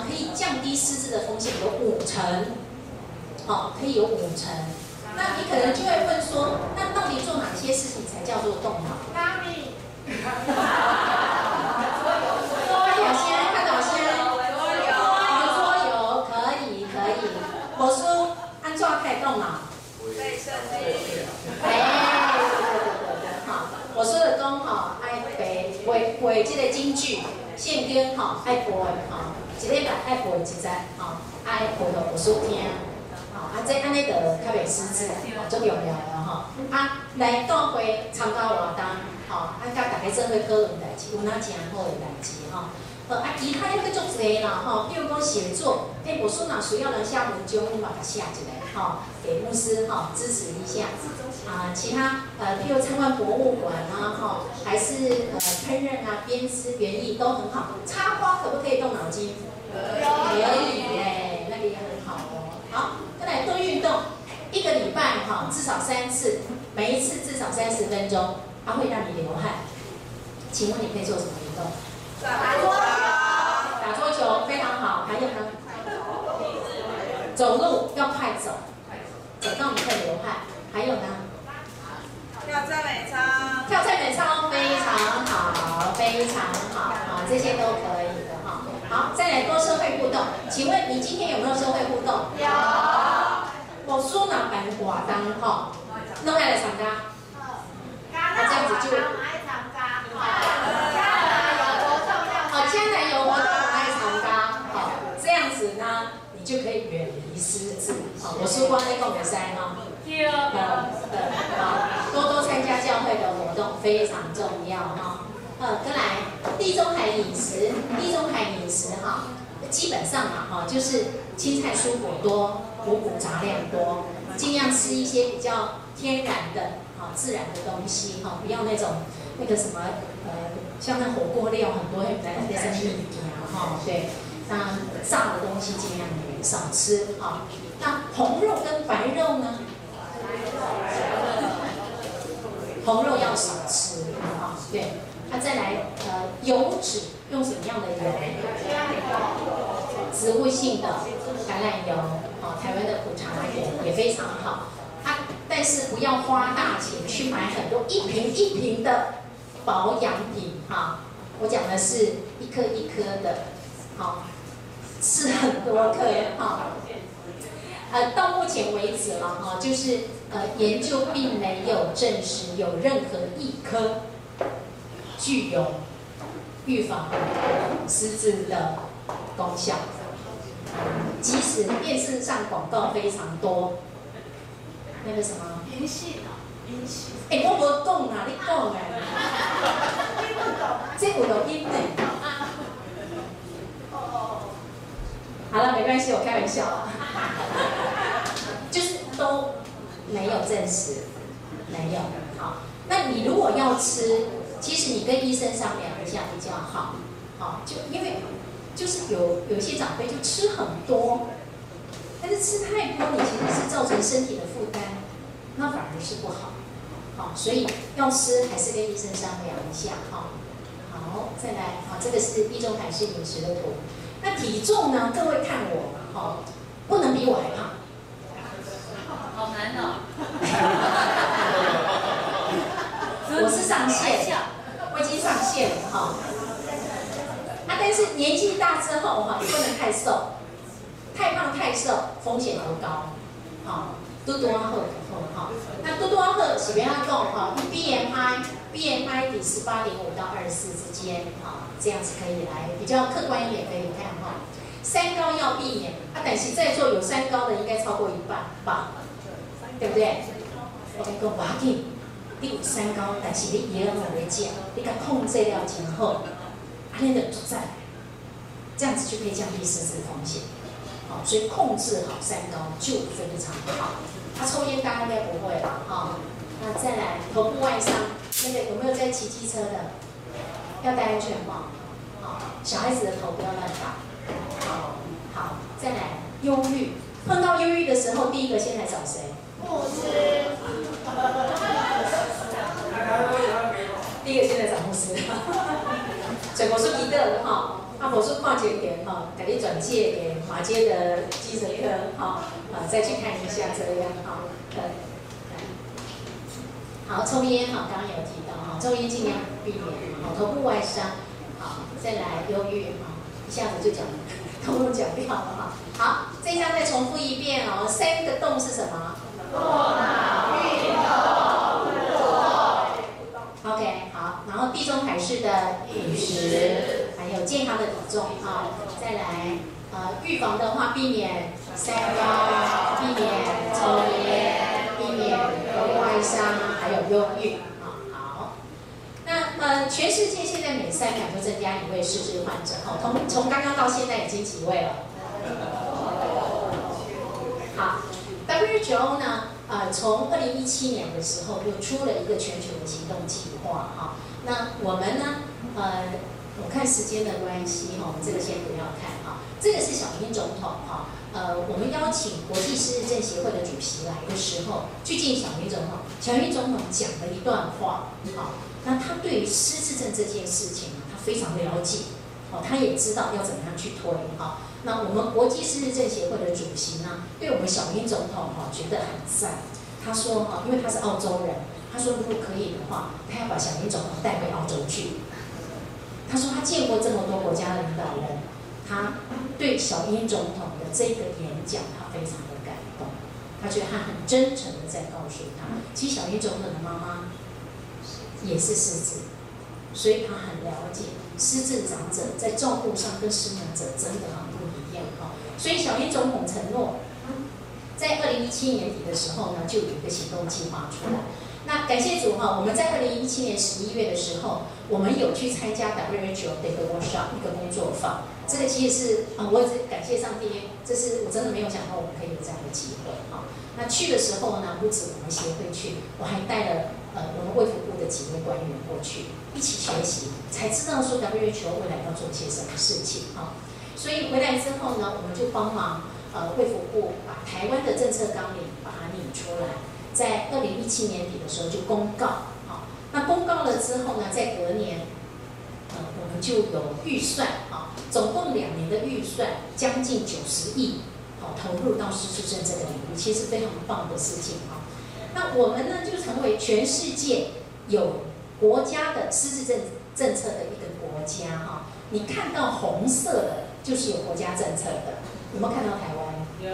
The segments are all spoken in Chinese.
呢，可以降低失智的风险有五成，好，可以有五成。那你可能就会问说，那到底做哪些事情才叫做动脑？咖喱。会这个京剧献根哈，爱播的哈，一礼拜爱背一节，吼，爱背到无数听，啊，这安尼就较袂失智，足重要的吼。啊，来到会参加活动，吼，啊，甲大家做伙讨论代志，有哪正好诶代志吼。呃，啊，其他要去做侪啦吼，比如讲写作，诶，我说哪需要人写文章，你把它写一个吼，给牧师吼支持一下。啊，其他呃，譬如参观博物馆啊，哈，还是呃烹饪啊、编织园艺都很好。插花可不可以动脑筋？可以耶，那个也很好哦。好，再来多运动，一个礼拜哈至少三次，每一次至少三十分钟，它会让你流汗。请问你可以做什么运动？打桌球。打桌球非常好，还有呢？走路要快走，走到你会流汗。还有呢？跳赞美操，跳赞美操非常好，非常好，啊，这些都可以的哈。好，再来多社会互动，请问你今天有没有社会互动？有。我说哪办活动哈？弄来来参加。那这样子就。爱参加。将来有活动要。好，将来有活动爱参加。好，这样子呢，你就可以远离失智。好，我说光那个比赛哈。对。好。多多参加教会的活动非常重要哈。呃，再来地中海饮食，地中海饮食哈，基本上嘛哈，就是青菜蔬果多，五谷杂粮多，尽量吃一些比较天然的、哈自然的东西哈，不要那种那个什么呃，像那火锅料很多，在那边生意啊哈，对，那炸的东西尽量少吃哈。那红肉跟白肉呢？红肉要少吃，啊，对，那再来，呃，油脂用什么样的油？植物性的橄榄油，啊，台湾的苦茶油也非常好，啊，但是不要花大钱去买很多一瓶一瓶的保养品，哈，我讲的是一颗一颗的，好，吃很多颗，哈，呃，到目前为止了，哈，就是。呃，研究并没有证实有任何一颗具有预防失智的功效。即使电视上广告非常多，那个什么？银杏啊，银杏。哎，我无懂啊，你讲哎？听不懂。这有录音呢。哦。好了，没关系，我开玩笑啊。就是都。没有证实，没有。好，那你如果要吃，其实你跟医生商量一下比较好。好，就因为就是有有些长辈就吃很多，但是吃太多，你其实是造成身体的负担，那反而是不好。好，所以要吃还是跟医生商量一下。好，好，再来。好，这个是地中海式饮食的图。那体重呢？各位看我，好，不能比我还胖。好难哦！我是上线，我已经上线了哈。啊，但是年纪大之后哈，你不能太瘦，太胖太瘦风险都高。好，多多啊喝哈。那多多啊喝，喜边要够哈，B M I B M I 比十八点五到二十四之间，哈，这样子可以来比较客观一点可以看哈。三高要避免啊，但是在座有三高的应该超过一半吧。对不对？我跟你讲，不紧，你有三高，但是你也要努力减，你给控制了之后，安尼就足在，这样子就可以降低失智风险。好，所以控制好三高就非常好。他、抽烟大家应该不会了哈。那再来头部外伤，那个有没有在骑机车的？要戴安全帽。好，小孩子的头不要乱打。好，好，再来忧郁，碰到忧郁的时候，第一个先来找谁？牧师，第一个现在找牧师，所以我说一个哈，啊，我说跨界点哈，给你转介给马街的精神科哈，啊，再去看一下这样哈，好，抽烟哈，刚刚有提到哈，抽烟尽量避免，好，头部外伤，好，再来忧郁哈，一下子就讲，通通讲掉了哈，好，这一张再重复一遍哦，三个动是什么？做脑运动，OK，好，然后地中海式的饮食。还有健康的体重啊，再来呃，预防的话，避免三高，避免抽烟，避免外伤，还有忧郁啊。好，那呃，全世界现在每三秒就增加一位失智患者，哈，从从刚刚到现在已经几位了？好，WHO 呢，呃，从二零一七年的时候又出了一个全球的行动计划，哈，那我们呢，呃。我看时间的关系哈，我们这个先不要看哈。这个是小英总统哈，呃，我们邀请国际失智症协会的主席来的时候，去见小英总统。小英总统讲了一段话，好，那他对于失智症这件事情他非常了解，哦，他也知道要怎么样去推哈。那我们国际失智症协会的主席呢，对我们小英总统哈觉得很赞。他说哈，因为他是澳洲人，他说如果可以的话，他要把小英总统带回澳洲去。他说他见过这么多国家的领导人，他对小英总统的这个演讲，他非常的感动。他觉得他很真诚的在告诉他，其实小英总统的妈妈也是失智，所以他很了解失智长者在照顾上跟失能者真的很不一样哈。所以小英总统承诺，在二零一七年底的时候呢，就有一个行动计划出来。那感谢主哈，我们在二零一七年十一月的时候，我们有去参加 WHO 的一个 workshop 一个工作坊。这个其实是啊，我也是感谢上帝，这是我真的没有想到我们可以有这样的机会哈。那去的时候呢，不止我们协会去，我还带了呃我们卫福部的几位官员过去一起学习，才知道说 WHO 未来要做些什么事情哈。所以回来之后呢，我们就帮忙呃卫福部把台湾的政策纲领把它拟出来。在二零一七年底的时候就公告，好，那公告了之后呢，在隔年，呃，我们就有预算，啊，总共两年的预算，将近九十亿，好，投入到失智症这个领域，其实非常棒的事情，啊。那我们呢，就成为全世界有国家的失智症政策的一个国家，哈。你看到红色的，就是有国家政策的，有没有看到台湾？有，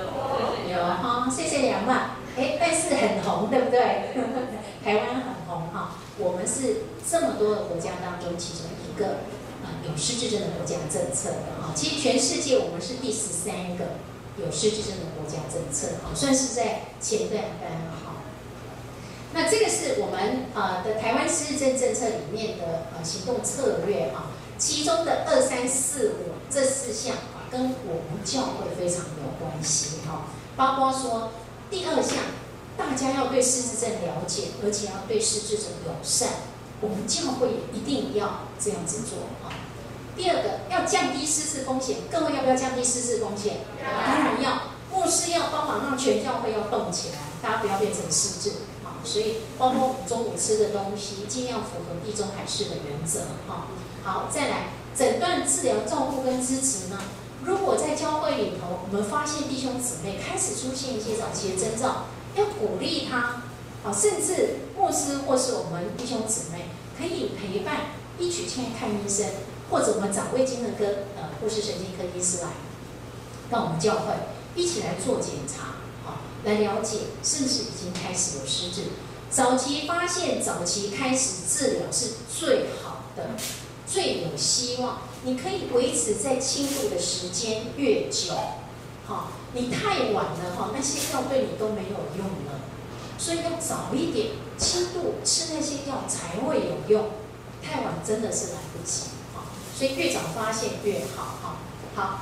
有，哈，谢谢杨曼。哎，但是很红，对不对？台湾很红哈，我们是这么多的国家当中其中一个啊有失智症的国家政策的哈。其实全世界我们是第十三个有失智症的国家政策哈，算是在前段班了哈。那这个是我们啊的台湾失智症政策里面的呃行动策略哈，其中的二三四五这四项啊，跟我们教会非常有关系哈，包括说。第二项，大家要对失智症了解，而且要对失智者友善。我们教会也一定要这样子做啊。第二个，要降低失智风险。各位要不要降低失智风险？当然要。牧师要帮忙，让全教会要动起来，大家不要变成失智啊。所以，包括我们中午吃的东西，尽量符合地中海式的原则哈。好，再来诊断、治疗、照顾跟支持呢？如果在教会里头，我们发现弟兄姊妹开始出现一些早期的征兆，要鼓励他，啊，甚至牧师或是我们弟兄姊妹可以陪伴一起去看医生，或者我们长辈经的跟呃护士神经科医师来到我们教会一起来做检查，好，来了解是不是已经开始有失智，早期发现、早期开始治疗是最好的。最有希望，你可以维持在轻度的时间越久，好，你太晚了哈，那些药对你都没有用了，所以要早一点，轻度吃那些药才会有用，太晚真的是来不及，好，所以越早发现越好，哈，好，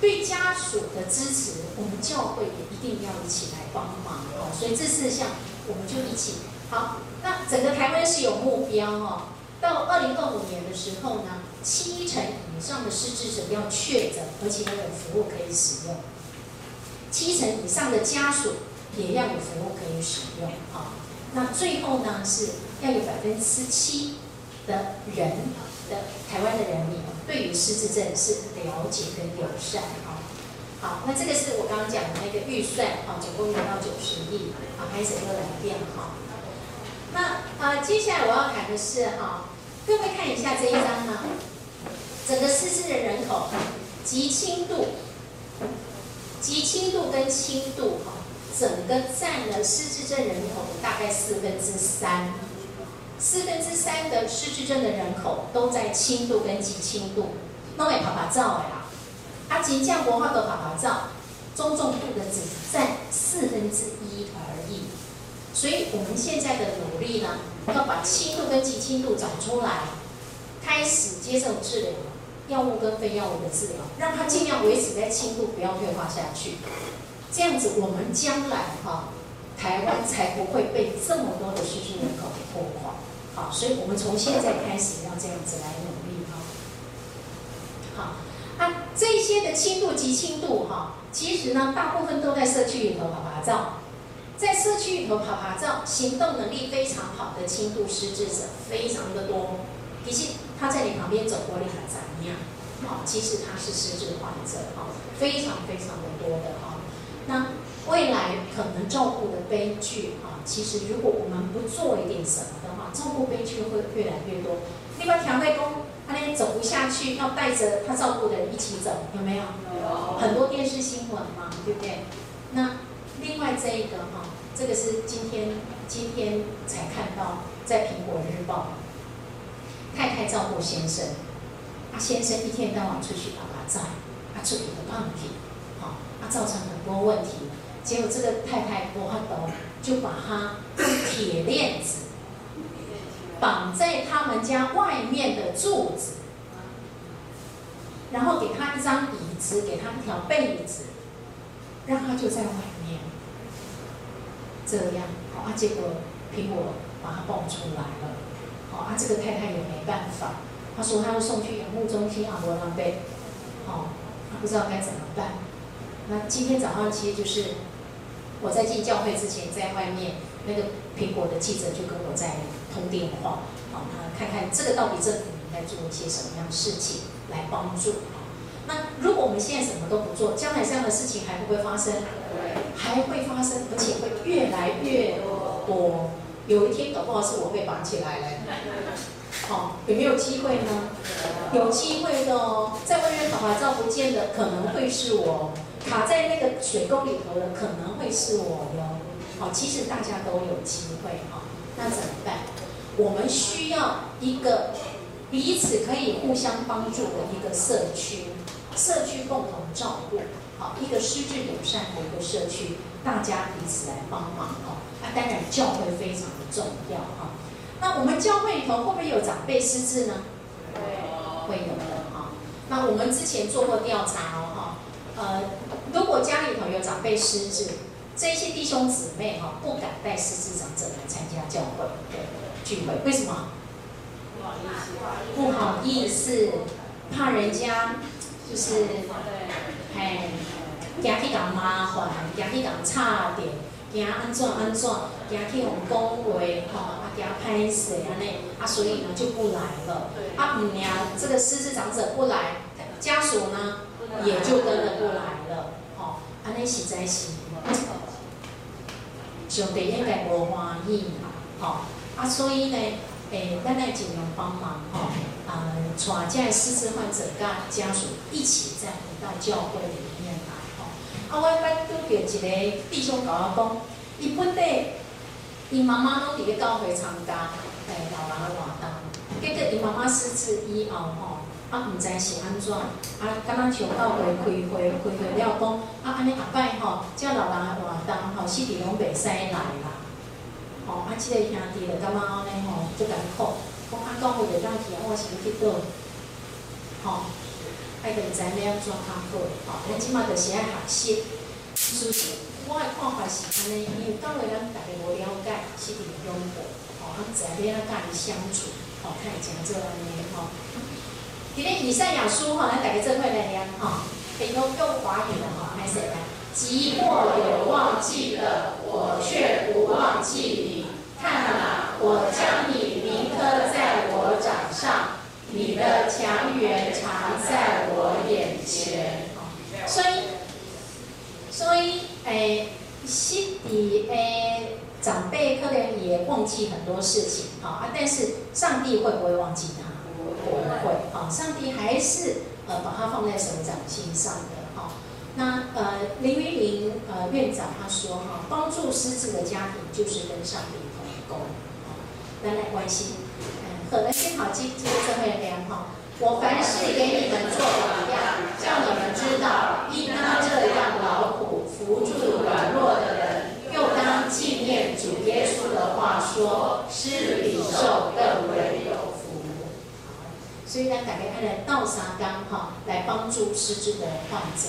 对家属的支持，我们教会也一定要一起来帮忙，哦，所以这四项我们就一起，好，那整个台湾是有目标哦。到二零二五年的时候呢，七成以上的失智者要确诊，而且要有服务可以使用；七成以上的家属也要有服务可以使用。啊，那最后呢，是要有百分之七的人的台湾的人民对于失智症是了解跟友善啊。好，那这个是我刚刚讲的那个预算啊，总共达到九十亿啊，还是又来电哈。那啊，接下来我要谈的是哈，各位看一下这一张呢，整个失智的人口及轻度。及轻度跟轻度哈，整个占了失智症人口的大概四分之三，四分之三的失智症的人口都在轻度跟极轻度，都会趴趴走的啦。啊，真正无法度趴趴走，中重度的只占四分之一。所以我们现在的努力呢，要把轻度跟极轻度找出来，开始接受治疗。药物跟非药物的治疗，让它尽量维持在轻度，不要退化下去。这样子，我们将来哈，台湾才不会被这么多的失智人口给拖垮。好，所以我们从现在开始要这样子来努力哈。好，啊，这些的轻度及轻度哈，其实呢，大部分都在社区里头趴趴走，在社区里头趴趴走，行动能力非常好的轻度失智者非常的多。其实他在你旁边走过，你很怎么样？哦，其实他是失智患者，哈，非常非常的多的哈。那未来可能照顾的悲剧，哈，其实如果我们不做一点什么的话，照顾悲剧会越来越多。另外，调内功，他那边走不下去，要带着他照顾的人一起走，有没有？有。很多电视新闻嘛，对不对？那另外这一个哈，这个是今天今天才看到在苹果日报。太太照顾先生，啊先生一天到晚出去打麻将，啊出去的胖体，好，啊造成很多问题。结果这个太太不怕抖，就把他用铁链子绑在他们家外面的柱子，然后给他一张椅子，给他一条被子，让他就在外面。这样，好啊，结果苹果把他抱出来了。好，啊，这个太太也没办法，她说她要送去养护中心啊，罗浪贝，哦，他不知道该怎么办。那今天早上其实就是我在进教会之前，在外面那个苹果的记者就跟我在通电话，好，那看看这个到底政府应该做一些什么样的事情来帮助。那如果我们现在什么都不做，将来这样的事情还会不会发生？还会发生，而且会越来越多。有一天搞不好是我被绑起来了，好，有没有机会呢？有机会的哦，在外面跑牌照不见的可能会是我，卡在那个水沟里头的可能会是我哟。好，其实大家都有机会哈，那怎么办？我们需要一个彼此可以互相帮助的一个社区，社区共同照顾，好，一个失智友善的一个社区，大家彼此来帮忙哦。那，当然教会非常的重要哈。那我们教会里头会不会有长辈失智呢？会，会有的哈。那我们之前做过调查哦哈，呃，如果家里头有长辈失智，这些弟兄姊妹哈不敢带失智长者来参加教会聚会，为什么？不好意思，不好意思，怕人家就是，嘿，惊去搞麻烦，惊去搞差点。惊安怎安怎，惊去互讲话吼，啊惊歹势安尼，啊所以呢就不来了。啊唔呀，这个失智长者不来，家属呢也就跟着不来了。吼，安尼实在是，上帝应该无欢喜嘛。吼，啊所以呢，诶，咱来尽量帮忙吼，啊，带这失智患者甲家属一起再回到教会里面来吼。啊，我捌拄着一个弟兄甲我讲，伊本来伊妈妈拢伫咧教会参加，诶，老人的活动。结果伊妈妈失智以后吼，啊，毋知是安怎，啊，敢若像教会开会，开会了讲，啊，安尼后摆吼，遮老人的活动吼，死地拢袂使来啦。吼，啊，即个兄弟就感觉安尼吼，足艰苦，讲啊，教会袂当去，我是要去倒，吼。爱个知影要怎较好，吼，咱即马就是爱学习。就是我的看法是安尼，因为教会咱逐个无了解，是伫拥护，吼，啊，知影要甲伊相处，吼，看伊怎做安尼，吼。今日以赛亚书，吼，咱逐个做伙来念，吼，可以用用华语的，吼，开始来。即或有忘记的，我却不忘记你。看啊，我将你铭刻在我掌上，你的强援常。在我眼前。所以，所以，诶，心底诶，长辈可能也忘记很多事情，啊，但是上帝会不会忘记他？不会，啊，上帝还是呃把他放在手掌心上的，哈。那呃林云玲呃院长他说哈，帮助失智的家庭就是跟上帝同工，来来关心，嗯，可能幸好记这个这会良哈。我凡事给你们做榜样，叫你们知道应当这样劳苦扶助软弱的人，又当纪念主耶稣的话说，施比受更为有福。所以呢，改变他的倒沙缸哈，来帮助失智的患者。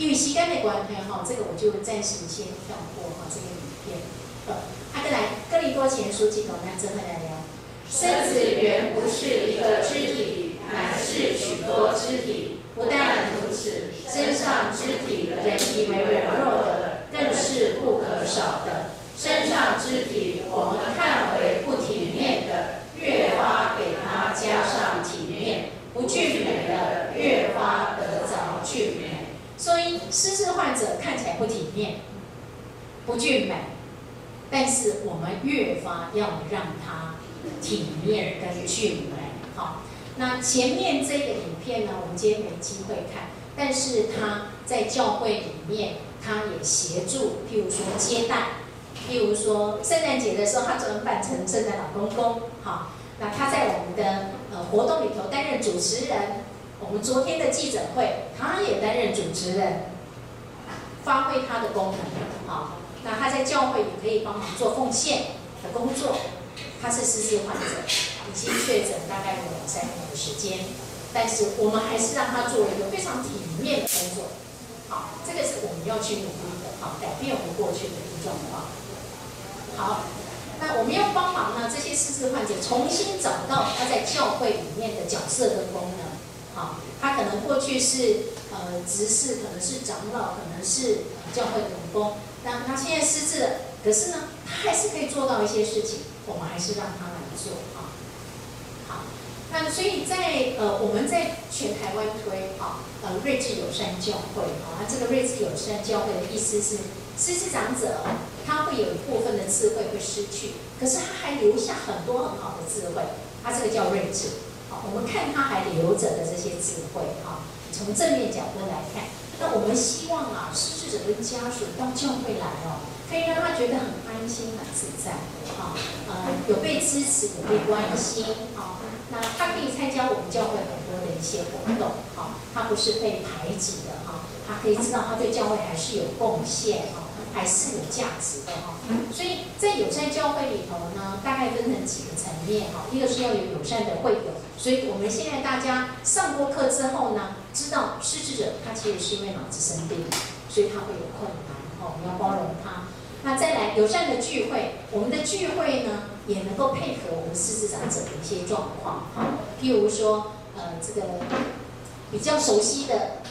因为时间的关系哈，这个我就暂时先跳过哈这个影片。呃，阿哥来，哥林多前书几头，那真的来聊。身子原不是一个肢体。乃是许多肢体，不但如此，身上肢体人以为软弱的，更是不可少的。身上肢体失智患者看起来不体面、不俊美，但是我们越发要让他体面跟俊美。好。那前面这个影片呢，我们今天没机会看，但是他在教会里面，他也协助，譬如说接待，譬如说圣诞节的时候，他专门扮成圣诞老公公，好，那他在我们的呃活动里头担任主持人，我们昨天的记者会，他也担任主持人，发挥他的功能，好，那他在教会也可以帮忙做奉献的工作，他是失智患者。已经确诊大概有两三年的时间，但是我们还是让他做一个非常体面的工作。好，这个是我们要去努力的，好，改变我们过去的一个状况。好，那我们要帮忙呢，这些失智患者重新找到他在教会里面的角色跟功能。好，他可能过去是呃执事，可能是长老，可能是教会的同工，那他现在失智了，可是呢，他还是可以做到一些事情，我们还是让他来做啊。好那所以在呃，我们在全台湾推哈呃睿智友善教会哈，那这个睿智友善教会的意思是，失智长者他会有一部分的智慧会失去，可是他还留下很多很好的智慧，他这个叫睿智。好，我们看他还留着的这些智慧哈，从正面角度来看，那我们希望啊，失智者跟家属到教会来哦，可以让他觉得很安心、很自在，哈，呃，有被支持、有被关心，哈。那他可以参加我们教会很多的一些活动，哈，他不是被排挤的，哈，他可以知道他对教会还是有贡献，哈，还是有价值的，哈。所以在友善教会里头呢，大概分成几个层面，哈，一个是要有友善的会友，所以我们现在大家上过课之后呢，知道失智者他其实是因为脑子生病，所以他会有困难，哈，我们要包容他。那再来友善的聚会，我们的聚会呢，也能够配合我们失智长者的一些状况，哈，譬如说，呃，这个比较熟悉的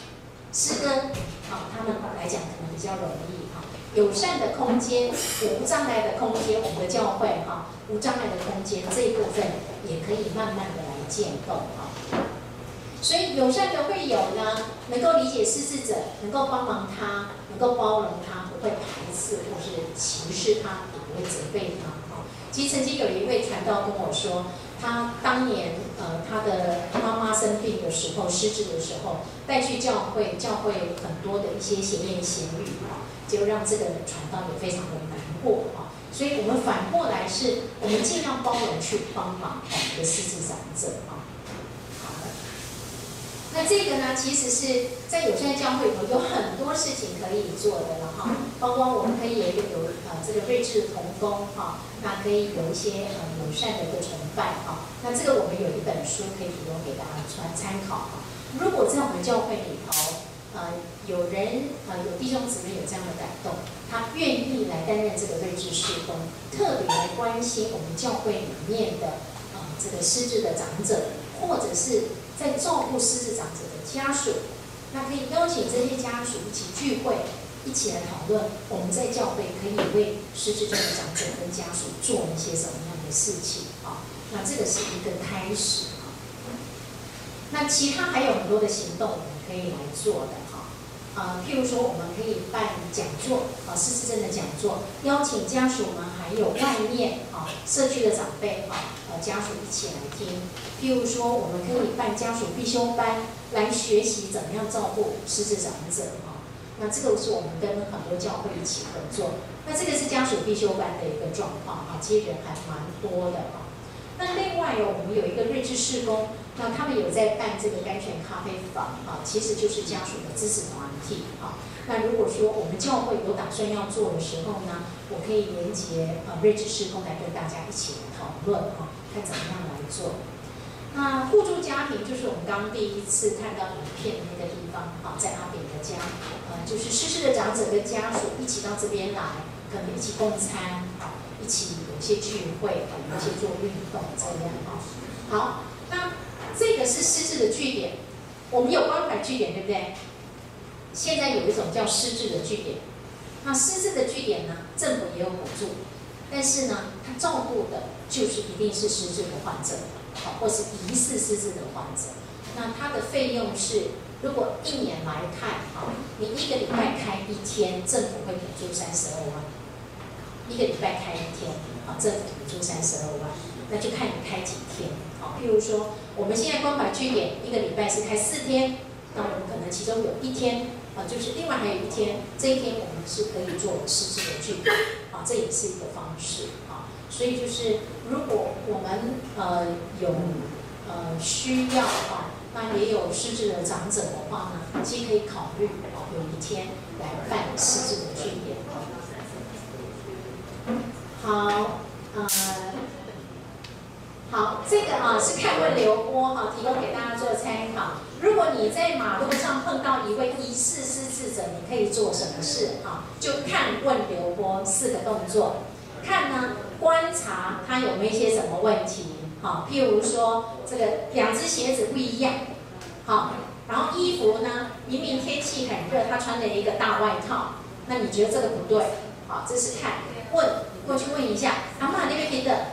诗歌，好，他们来讲可能比较容易，哈，友善的空间，无障碍的空间，我们的教会，哈，无障碍的空间这一部分也可以慢慢的建构，哈，所以友善的会友呢，能够理解失智者，能够帮忙他，能够包容他。不会排斥或是歧视他，也不会责备他。哈，其实曾经有一位传道跟我说，他当年呃他的妈妈生病的时候，失智的时候，带去教会，教会很多的一些闲言闲语，哈，就让这个传道也非常的难过，哈。所以我们反过来是，我们尽量包容去帮忙我们的失智长者，哈。那这个呢，其实是在友善教会里头有很多事情可以做的了哈，包括我们可以有一个有呃这个睿智同工哈，那可以有一些呃友善的一个崇拜哈，那这个我们有一本书可以提供给大家参参考哈。如果在我们教会里头呃有人呃有弟兄姊妹有这样的感动，他愿意担任这个睿智事工，特别来关心我们教会里面的呃这个失智的长者，或者是。在照顾失智长者的家属，那可以邀请这些家属一起聚会，一起来讨论我们在教会可以为失智症的长者跟家属做一些什么样的事情啊？那这个是一个开始啊。那其他还有很多的行动我们可以来做的啊，譬如说我们可以办讲座啊，失智症的讲座，邀请家属们还有外面啊社区的长辈哈，呃家属一起来听。譬如说我们可以办家属必修班来学习怎么样照顾失智长者哈。那这个是我们跟很多教会一起合作。那这个是家属必修班的一个状况啊，其实人还蛮多的啊。那另外有我们有一个睿智事工，那他们有在办这个甘泉咖啡坊啊，其实就是家属的支持团体啊。那如果说我们教会有打算要做的时候呢，我可以连接呃瑞智事工来跟大家一起讨论啊，看怎么样来做。那互助家庭就是我们刚第一次看到影片的那个地方啊，在阿扁的家，呃，就是失智的长者跟家属一起到这边来，可能一起共餐啊，一起有些聚会啊，有些做运动这样啊。好，那这个是失智的据点，我们有关怀据点，对不对？现在有一种叫失智的据点，那失智的据点呢，政府也有补助，但是呢，他照顾的就是一定是失智的患者。好，或是疑似失智的患者，那他的费用是，如果一年来看，好，你一个礼拜开一天，政府会补助三十二万，一个礼拜开一天，好，政府补助三十二万，那就看你开几天，好，譬如说，我们现在关怀据点一个礼拜是开四天，那我们可能其中有一天，啊，就是另外还有一天，这一天我们是可以做失智的聚会，啊，这也是一个方式，啊。所以就是，如果我们呃有呃需要的话，那也有失智的长者的话呢，其实可以考虑啊有一天来办失智的据点。好，呃，好，这个啊是看问流播哈，提供给大家做参考。如果你在马路上碰到一位疑似失智者，你可以做什么事啊？就看问流播四个动作，看呢。观察他有没有一些什么问题，好，譬如说这个两只鞋子不一样，好，然后衣服呢，明明天气很热，他穿了一个大外套，那你觉得这个不对，好，这是看问，你过去问一下，阿嬷那边平等，好，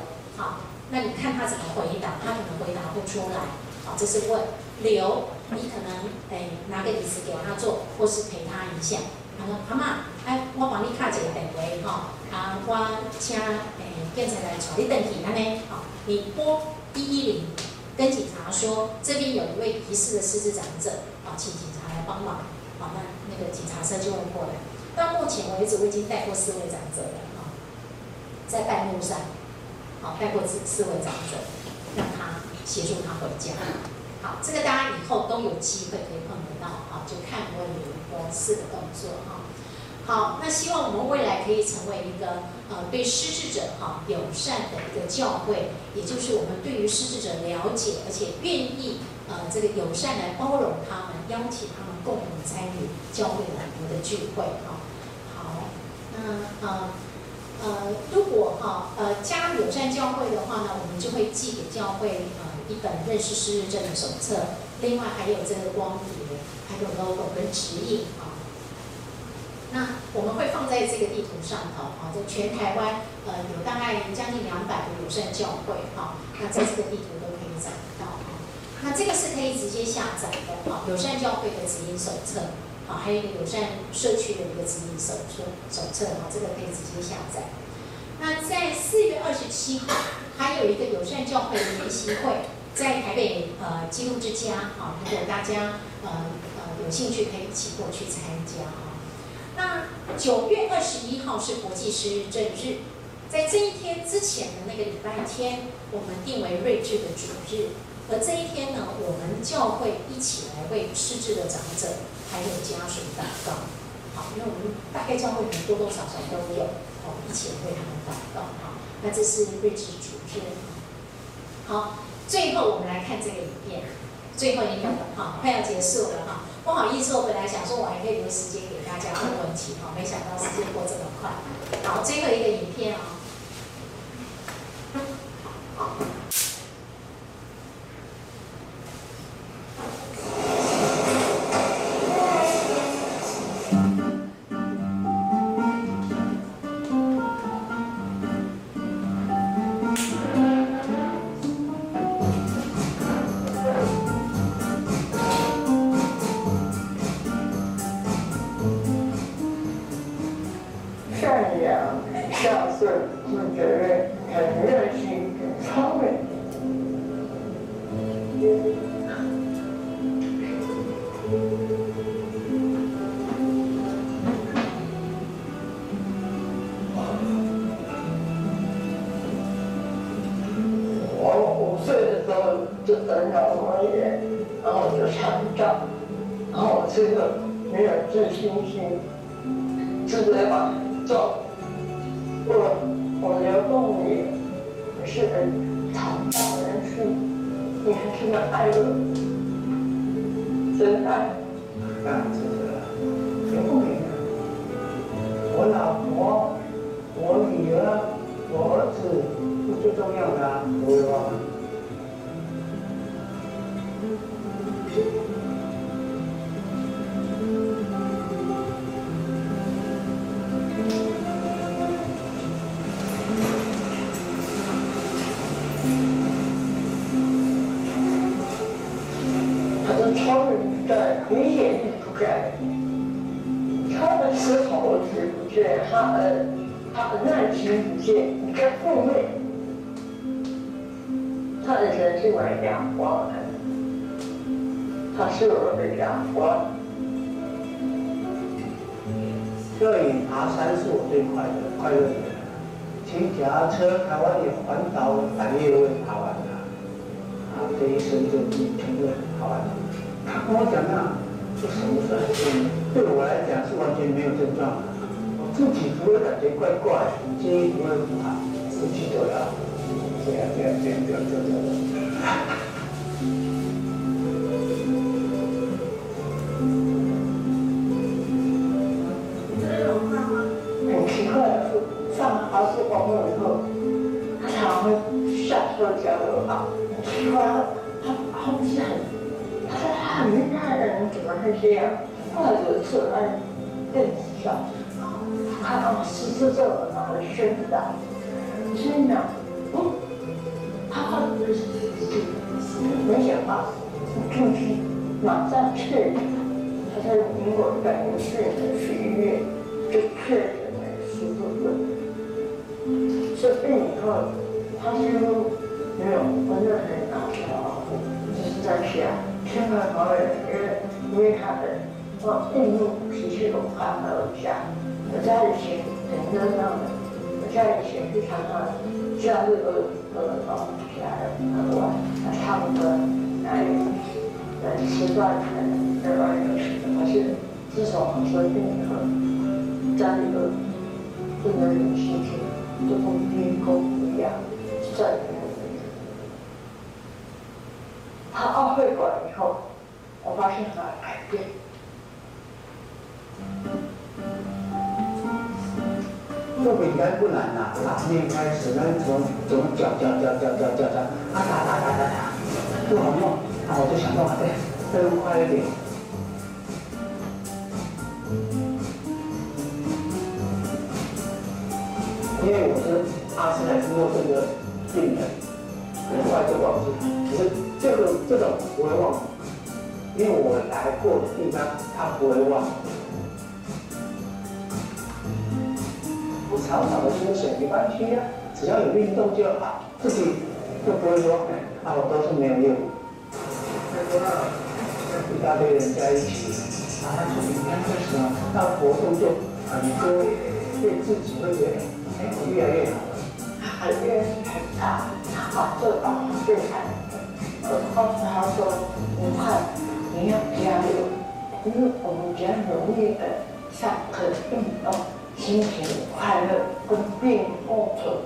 那你看他怎么回答，他可能回答不出来，好，这是问，留，你可能哎拿个椅子给他坐，或是陪他一下。他说：“阿妈，哎，我帮你卡一个电话，哈，啊，我请诶警察来带你登记，安尼，好，你拨一一零，跟警察说这边有一位疑似的失智长者，啊，请警察来帮忙，好，那那个警察车就会过来。到目前为止，我已经带过四位长者了，哈，在半路上，好，带过四四位长者，让他协助他回家。好，这个大家以后都有机会可以碰得到，好，就看我有。”四个动作哈，好，那希望我们未来可以成为一个呃对失智者哈友善的一个教会，也就是我们对于失智者了解，而且愿意呃这个友善来包容他们，邀请他们共同参与教会的很多的聚会哈。好，那呃呃如果哈呃加入友善教会的话呢，我们就会寄给教会呃一本认识失智症的手册，另外还有这个光碟。还有 logo 跟指引啊，那我们会放在这个地图上头啊，在全台湾呃有大概将近两百个友善教会哈，那在这个地图都可以找得到啊。那这个是可以直接下载的啊，友善教会的指引手册啊，还有一个友善社区的一个指引手册手册啊，这个可以直接下载。那在四月二十七号还有一个友善教会的联席会，在台北呃基督之家啊，如果大家呃呃。有兴趣可以一起过去参加啊。那九月二十一号是国际失智症日，在这一天之前的那个礼拜天，我们定为睿智的主日。而这一天呢，我们教会一起来为失智的长者还有家属祷告。好，因为我们大概教会里面多多少少都有哦，一起为他们祷告哈。那这是瑞智主天。好，最后我们来看这个影片，最后一个了哈，快要结束了哈。不好意思，我本来想说我还可以留时间给大家问问题，哈，没想到时间过这么快。好，最后一个影片啊。良、他的超人在你眼里不在，他的丝毫之不见，他呃他的耐心不见，你在后面。他的人是我的阳光，他是我的阳光。摄影爬山是我最快的快乐的。骑脚踏车，台湾的环岛百岳会爬完了，啊，这一生就全部爬完了。他跟我讲啊，这什么算是？对我来讲是完全没有症状，我自己不会感觉怪怪，心情不会不好，自己都要。这样这样这样这样这样后，他常常会下车交流道。奇怪，他好像很，他说很厉害的人怎么会这样？后来有一次，他更小，看到十字这么大的宣导，真的，嗯。没想到，就是马上去，他在民国一百零四年的十一月就确后，他几乎没有反正很好的，就是在家，千万不要因为因为他的哦病怒脾气很大而家，我家以前很热闹的，我家以前非常的假日呃呃哦。来喝完，来唱歌，来来吃饭，来在外面吃。可是自从我生病以后，家里头变得有心情，就跟冰宫一样，再也没有人。他奥会馆以后，我发现他改变。做饼干不难呐，啊，从一开始，那从从搅搅搅搅搅搅搅，啊打打打打打，不好弄，那我就想办法再再弄快一点。他是阿斯海默症的病人，很快就忘记。可是这个这种不会忘，因为我来过的地方，他不会忘。我草草的出血没关系呀，只要有运动就好，自己就不会说，啊，我都是没有用。那一大堆人在一起，啊，做饼干的时候，那活动就很多，对自己会觉得，哎，我越来越好了。很越很大，好做到最惨。我告诉他说，你看，你要加油，因为我们比较容易的上课运动。心情快乐，跟病共存，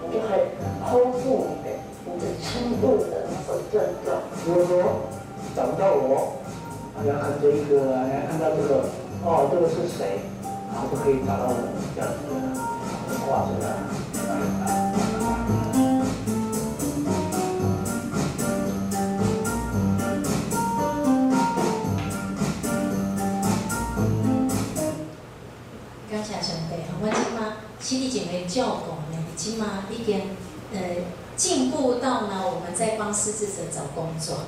你就可以恢复你的你的轻度的那个症状。如果说找不到我，大家看这一个，大家看到这个，哦，这个是谁？然后就可以找到我这样子，挂着的。兄弟姐妹教导呢，已经嘛一点呃进步到呢，我们在帮失智者找工作。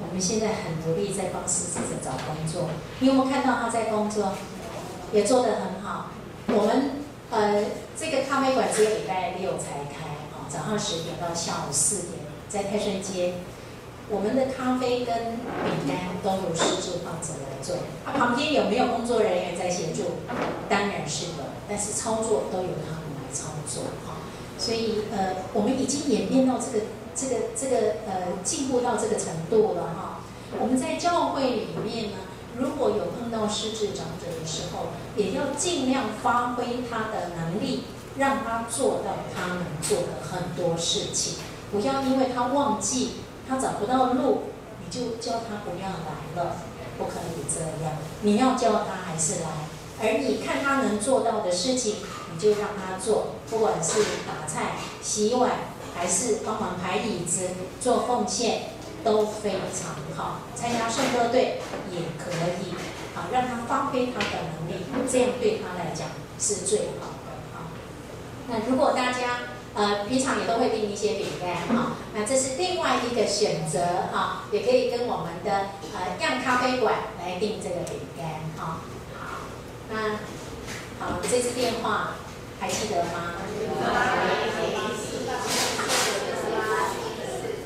我们现在很努力在帮失智者找工作。你有没有看到他在工作？也做得很好。我们呃，这个咖啡馆只有礼拜六才开，啊，早上十点到下午四点，在泰顺街。我们的咖啡跟饼干都由失智患者来做，啊，旁边有没有工作人员在协助？当然是有，但是操作都由他们来操作，哈。所以，呃，我们已经演变到这个、这个、这个，呃，进步到这个程度了，哈。我们在教会里面呢，如果有碰到失智长者的时候，也要尽量发挥他的能力，让他做到他能做的很多事情，不要因为他忘记。他找不到路，你就叫他不要来了，不可以这样。你要叫他还是来，而你看他能做到的事情，你就让他做，不管是打菜、洗碗，还是帮忙排椅子、做奉献，都非常好。参加圣歌队也可以，好，让他发挥他的能力，这样对他来讲是最好的。好，那如果大家。呃，平常也都会订一些饼干哈，那这是另外一个选择哈，也可以跟我们的呃样咖啡馆来订这个饼干哈。好，那好，这次电话还记得吗？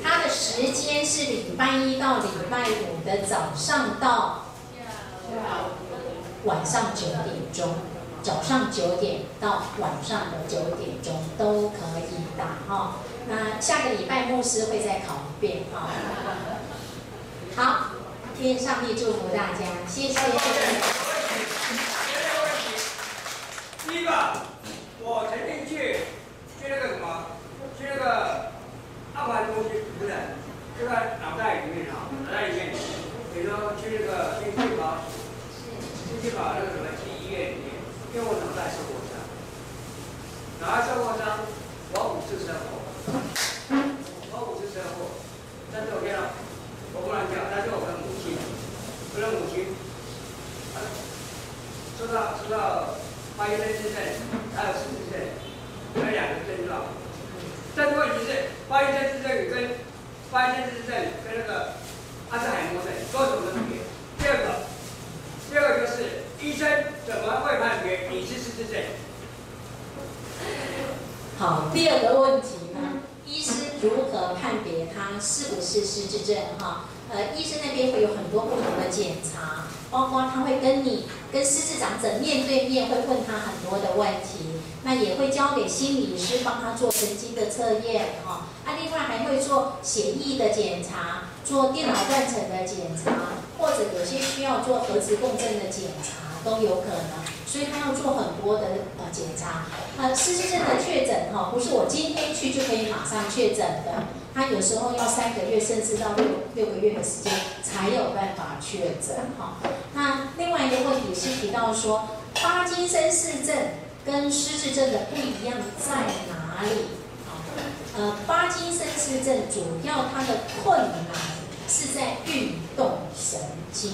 它的时间是礼拜一到礼拜五的早上到晚上九点钟。早上九点到晚上的九点钟都可以打哈。那下个礼拜牧师会再考一遍哈。好，天上帝祝福大家，谢谢我曾经去去那个什么，去那个安排中心，不是，就在脑袋里面啊，脑袋里面，比如说去那个去去把，去去把那个什么去医院里面。因为我脑袋受过伤，脑袋受过伤，我五次车祸，我五次车祸，但是我跟他，我不能讲，但是我的母亲，我的母亲，受到发现身份证，还有失智症，有两个症状，但是问题是发现身份证跟发现身份证跟那个阿兹海默症都有什么区别？第二个，第二个就是。医生怎么会判别你是失智症？好，第二个问题呢？医师如何判别他是不是失智症？哈，呃，医生那边会有很多不同的检查，包括他会跟你跟失智长者面对面，会问他很多的问题，那也会交给心理师帮他做神经的测验，哈，啊，另外还会做血液的检查，做电脑断层的检查，或者有些需要做核磁共振的检查。都有可能，所以他要做很多的呃检查。呃，失智症的确诊哈，不是我今天去就可以马上确诊的，他有时候要三个月甚至到六六个月的时间才有办法确诊哈。那另外一个问题是提到说，巴金森氏症跟失智症的不一样在哪里？呃，巴金森氏症主要它的困难是在运动神经。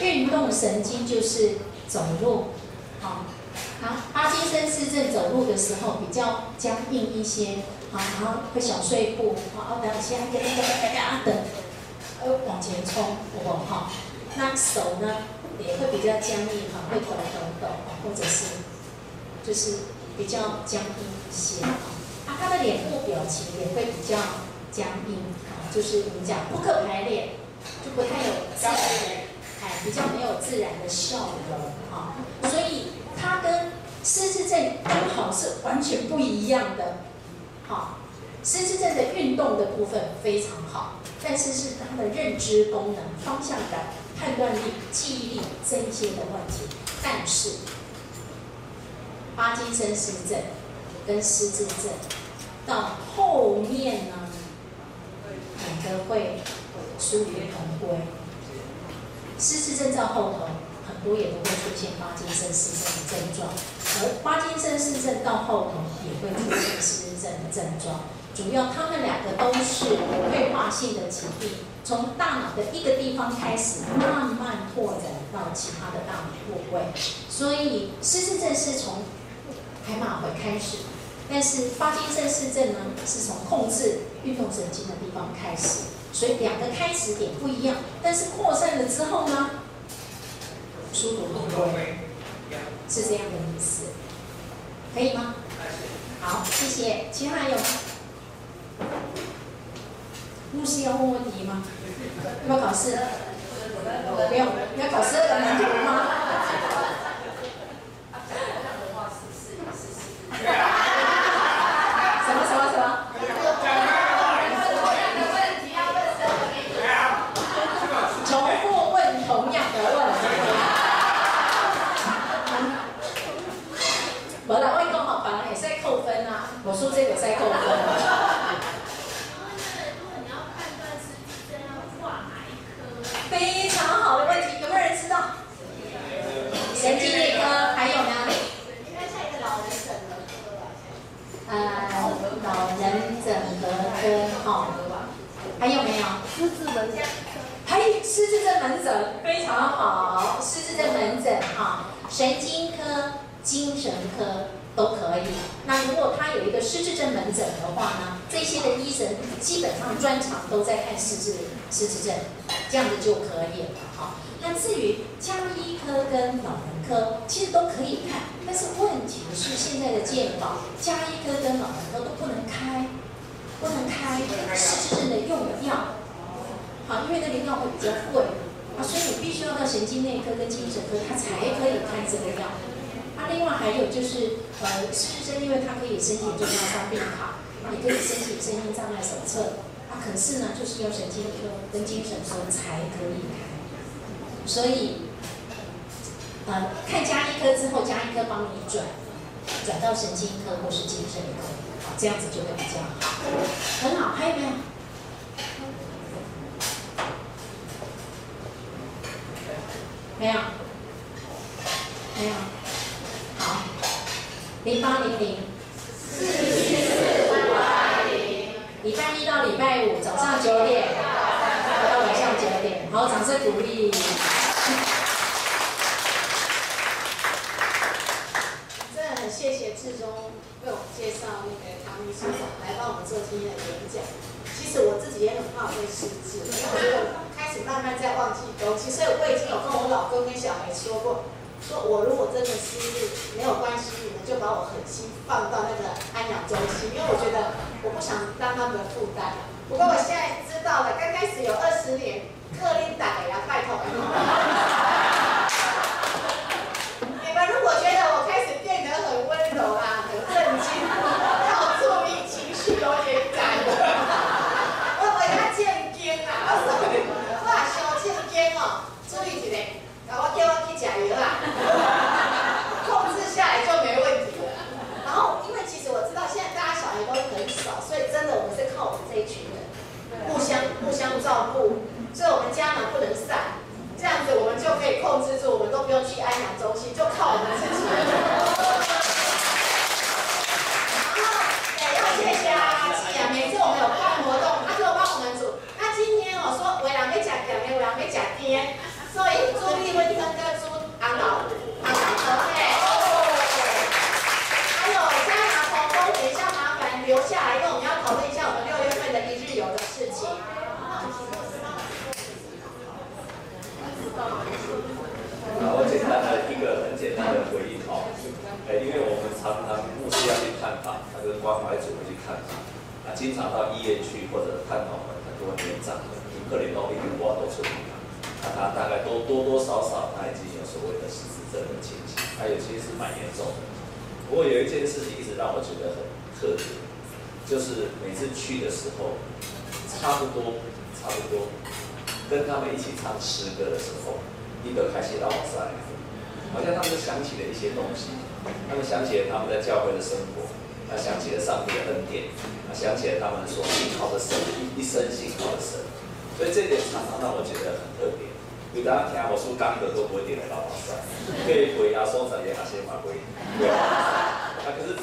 运动神经就是走路，好，好，帕金森氏症走路的时候比较僵硬一些，好，然后会小碎步，好，等一下，等等等等，呃，往前冲，好不好？那手呢也会比较僵硬，哈，会抖抖抖，或者是就是比较僵硬一些，啊，他的脸部表情也会比较僵硬，就是我们讲扑克牌脸，就不太有自然。哎，比较没有自然的笑容哈，所以他跟失智症刚好是完全不一样的。哈，失智症的运动的部分非常好，但是是他的认知功能、方向感、判断力、记忆力这一些的问题。但是，巴金森氏症跟失智症到后面呢，两个会殊途同归。失智症在后头，很多也都会出现帕金森氏症的症状，而帕金森氏症到后头也会出现失智症的症状。主要他们两个都是退化性的疾病，从大脑的一个地方开始，慢慢拓展到其他的大脑部位。所以失智症是从海马回开始，但是帕金森氏症呢，是从控制运动神经的地方开始。所以两个开始点不一样，但是扩散了之后呢，殊途同归，是这样的意思。可以吗？好，谢谢。其他还有吗？牧师要问问题吗？要考试？不用，要考试的难度吗？正门诊的话呢，这些的医生基本上专长都在看失智失智症，这样子就可以了哈。那至于加医科跟老人科，其实都可以看，但是问题是现在的健保加医科跟老人科都不能开，不能开失智症的用药，好，因为那个药会比较贵啊，所以你必须要到神经内科跟精神科，他才可以看这个药。另外还有就是，呃，事实生，因为他可以申请重要伤病卡，也可以申请身心障碍手册，啊，可是呢，就是要神经科跟精神科才可以开，所以，呃，看加一颗之后，加一颗帮你转，转到神经科或是精神科，好，这样子就会比较好，很好，还有没有？没有，没有。零八零零四七四八零，礼拜一到礼拜五早上九点。到晚上九点，好，掌声鼓励。真的很谢谢志中为我们介绍那个唐医生来帮我们做今天的演讲，其实我自己也很怕会失智，因为我开始慢慢在忘记东西，所以我已经有跟我老公跟小孩说过，说我如果真的失智没有关系，你们就把我狠心放到那个安养中心，因为我觉得我不想当他们的负担。不过我现在知道了，刚开始有二十年，克林打呀拜托。你们如果觉得我开始变得很温柔啊，很震惊。控制下来就没问题了。然后，因为其实我知道现在大家小孩都很少，所以真的我们是靠我们这一群人互相互相照顾，所以我们家呢不能散，这样子我们就可以控制住，我们都不用去安养中心，就靠我们自己。然后也要谢谢阿七啊，每次我们有办活动，他就帮我们煮。那今天我说为了没假甜，为了没假甜，所以朱丽温跟个朱。安老，安老车对，还有加拿大同工，等一下麻烦留下来，因为我们要讨论一下我们六月份的一日游的事情。好，我简单的一个很简单的回应哦，哎，因为我们常常牧师要去探访，他跟关怀组会去看访，啊，经常到医院去或者探访很多年长的，可怜到一句话都说不完。那他大概都多多少少他已经有所谓的失智症的情形，还有其实是蛮严重的。不过有一件事情一直让我觉得很特别，就是每次去的时候，差不多差不多跟他们一起唱诗歌的时候，一个开始到往上，好像他们想起了一些东西，他们想起了他们在教会的生活，他想起了上帝的恩典，他想起了他们所信靠的神，一生信靠的神，所以这点常常让我觉得很特别。有大家听我说，刚的都不会点来到网上，可以回答说怎样？哪些法规，啊，可是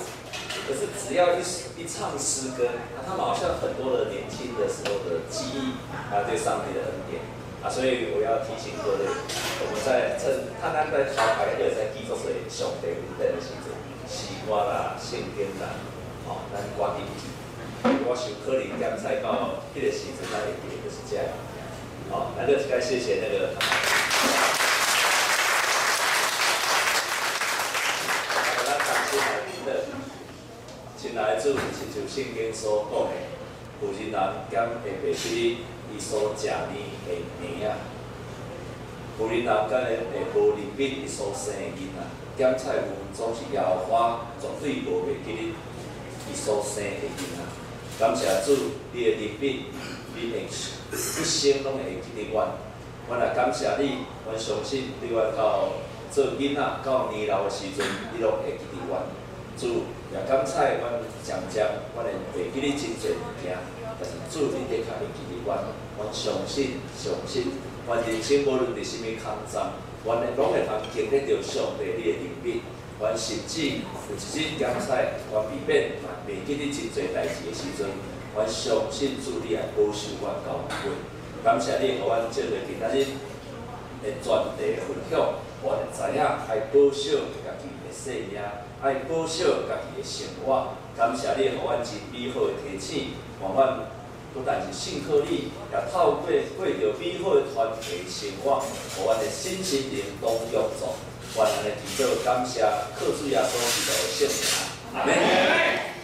可是只要一一唱诗歌，啊，他们好像很多的年轻的时候的记忆啊，对上帝的恩典。啊，所以我要提醒各位，我们在趁他们在淘牌或者在继续做上帝恩典的时阵，西瓜啦、圣经啦，哦，咱挂进去，我想可能点菜到迄个时阵，咱会记就是这样。好，那就该谢谢那个。好，那感谢海平的。亲爱的主，亲像圣经所讲的，妇人人减下白起伊所食呢的物仔，妇人人减下下无灵敏伊所生的囡仔，点菜园总是野花，绝对无袂记哩伊所生的囡仔。感谢主，你的灵敏，你的一生拢会记得阮。阮也感谢你，阮相信对阮到做囡仔到年老的时阵，你拢会记得阮。主也感谢阮将将，阮会袂记哩真济物件，但是主你的确会记得阮。阮相信，相信，阮人生无论伫什么抗战，阮会拢会通经历着上帝你的怜悯。阮甚至有一日感谢，阮避免袂记你真济代志的时阵，阮相信主你来保守阮到尾。感谢你，互阮借着今仔日的全地分享，阮会知影爱保守家己的生命，爱保守家己的生活。感谢你，互阮真美好诶提醒，让阮但是信靠你，也透过过着美好的团体生活，互阮的新心灵都有助。愿安尼祈祷，感谢靠主耶稣基督的圣名，阿门。